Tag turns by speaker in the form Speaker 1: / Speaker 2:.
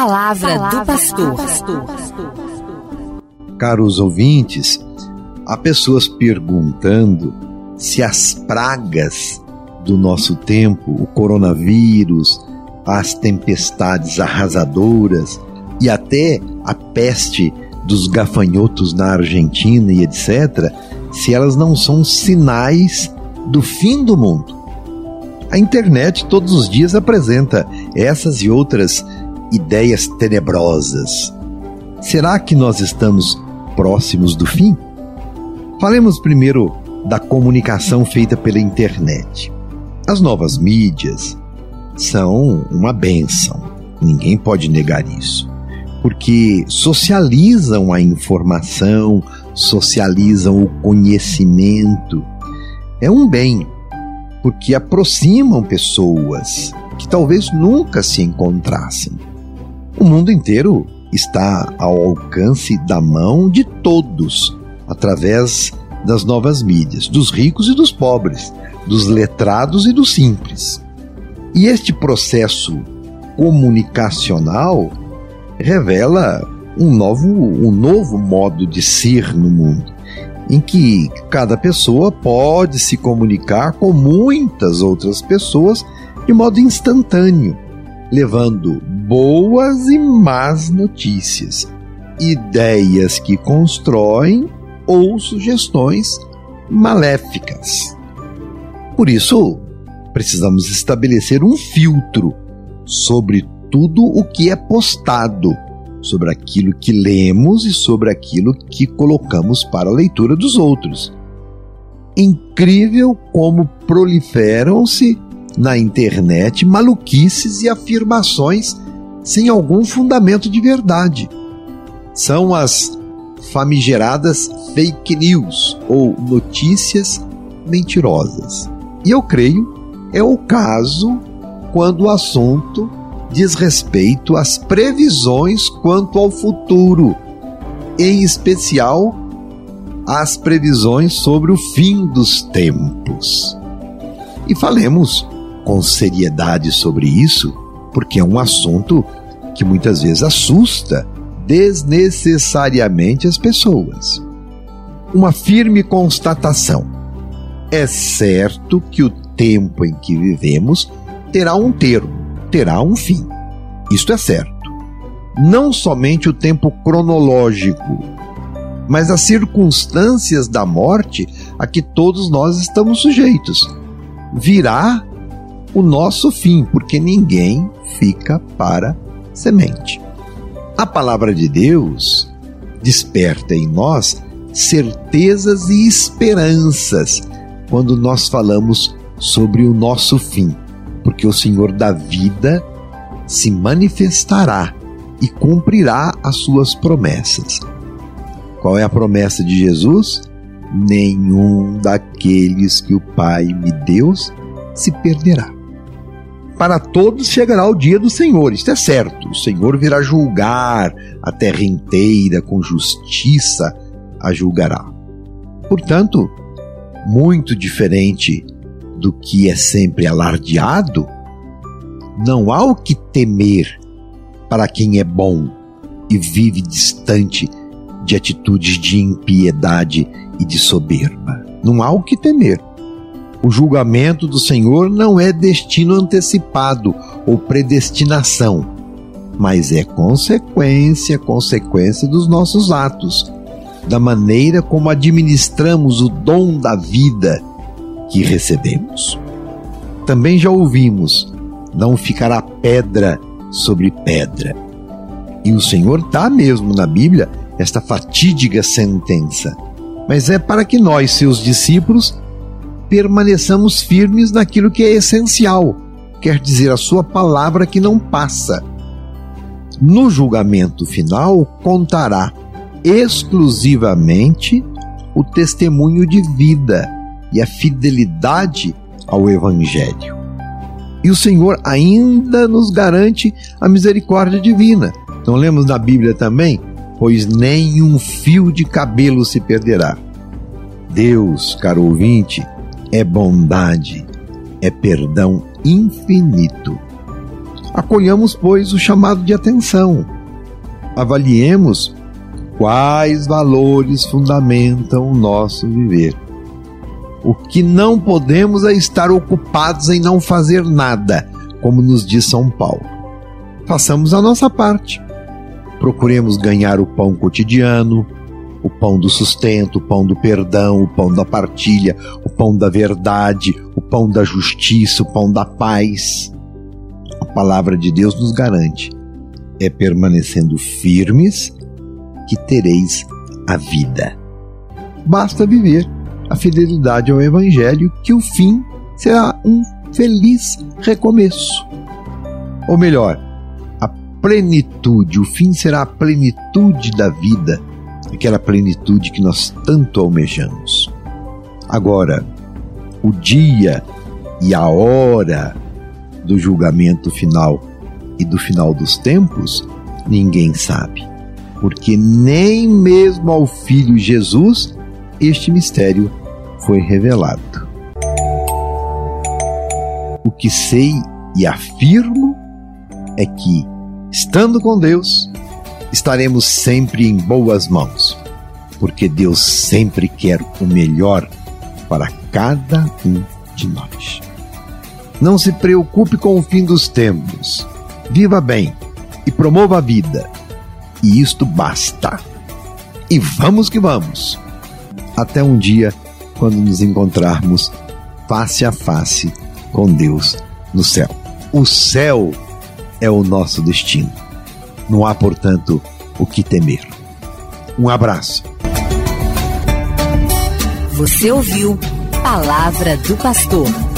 Speaker 1: palavra, do pastor.
Speaker 2: Caros ouvintes, há pessoas perguntando se as pragas do nosso tempo, o coronavírus, as tempestades arrasadoras e até a peste dos gafanhotos na Argentina e etc., se elas não são sinais do fim do mundo. A internet todos os dias apresenta essas e outras ideias tenebrosas. Será que nós estamos próximos do fim? Falemos primeiro da comunicação feita pela internet. As novas mídias são uma benção, ninguém pode negar isso, porque socializam a informação, socializam o conhecimento. É um bem, porque aproximam pessoas que talvez nunca se encontrassem. O mundo inteiro está ao alcance da mão de todos, através das novas mídias, dos ricos e dos pobres, dos letrados e dos simples. E este processo comunicacional revela um novo, um novo modo de ser no mundo, em que cada pessoa pode se comunicar com muitas outras pessoas de modo instantâneo, levando boas e más notícias, ideias que constroem ou sugestões maléficas. Por isso, precisamos estabelecer um filtro sobre tudo o que é postado sobre aquilo que lemos e sobre aquilo que colocamos para a leitura dos outros. Incrível como proliferam-se na internet maluquices e afirmações sem algum fundamento de verdade. São as famigeradas fake news ou notícias mentirosas. E eu creio é o caso quando o assunto diz respeito às previsões quanto ao futuro, em especial às previsões sobre o fim dos tempos. E falemos com seriedade sobre isso, porque é um assunto que muitas vezes assusta desnecessariamente as pessoas. Uma firme constatação: é certo que o tempo em que vivemos terá um termo terá um fim. Isto é certo. Não somente o tempo cronológico, mas as circunstâncias da morte a que todos nós estamos sujeitos. Virá o nosso fim, porque ninguém fica para semente. A palavra de Deus desperta em nós certezas e esperanças quando nós falamos sobre o nosso fim porque o Senhor da vida se manifestará e cumprirá as suas promessas. Qual é a promessa de Jesus? Nenhum daqueles que o Pai me deu se perderá. Para todos chegará o dia do Senhor, isto é certo. O Senhor virá julgar a terra inteira com justiça, a julgará. Portanto, muito diferente do que é sempre alardeado, não há o que temer para quem é bom e vive distante de atitudes de impiedade e de soberba. Não há o que temer. O julgamento do Senhor não é destino antecipado ou predestinação, mas é consequência, consequência dos nossos atos, da maneira como administramos o dom da vida que recebemos. Também já ouvimos: não ficará pedra sobre pedra. E o Senhor dá mesmo na Bíblia esta fatídica sentença. Mas é para que nós, seus discípulos, permaneçamos firmes naquilo que é essencial, quer dizer, a Sua palavra que não passa. No julgamento final, contará exclusivamente o testemunho de vida e a fidelidade ao Evangelho. E o Senhor ainda nos garante a misericórdia divina. Não lemos na Bíblia também? Pois nem um fio de cabelo se perderá. Deus, caro ouvinte, é bondade, é perdão infinito. Acolhamos, pois, o chamado de atenção. Avaliemos quais valores fundamentam o nosso viver. O que não podemos é estar ocupados em não fazer nada, como nos diz São Paulo. Façamos a nossa parte. Procuremos ganhar o pão cotidiano, o pão do sustento, o pão do perdão, o pão da partilha, o pão da verdade, o pão da justiça, o pão da paz. A palavra de Deus nos garante: é permanecendo firmes que tereis a vida. Basta viver a fidelidade ao Evangelho, que o fim será um feliz recomeço. Ou melhor, a plenitude, o fim será a plenitude da vida aquela plenitude que nós tanto almejamos. Agora, o dia e a hora do julgamento final e do final dos tempos, ninguém sabe, porque nem mesmo ao Filho Jesus este mistério foi revelado. O que sei e afirmo é que, estando com Deus, estaremos sempre em boas mãos, porque Deus sempre quer o melhor para cada um de nós. Não se preocupe com o fim dos tempos. Viva bem e promova a vida. E isto basta. E vamos que vamos. Até um dia quando nos encontrarmos face a face com Deus no céu. O céu é o nosso destino. Não há, portanto, o que temer. Um abraço.
Speaker 1: Você ouviu Palavra do Pastor.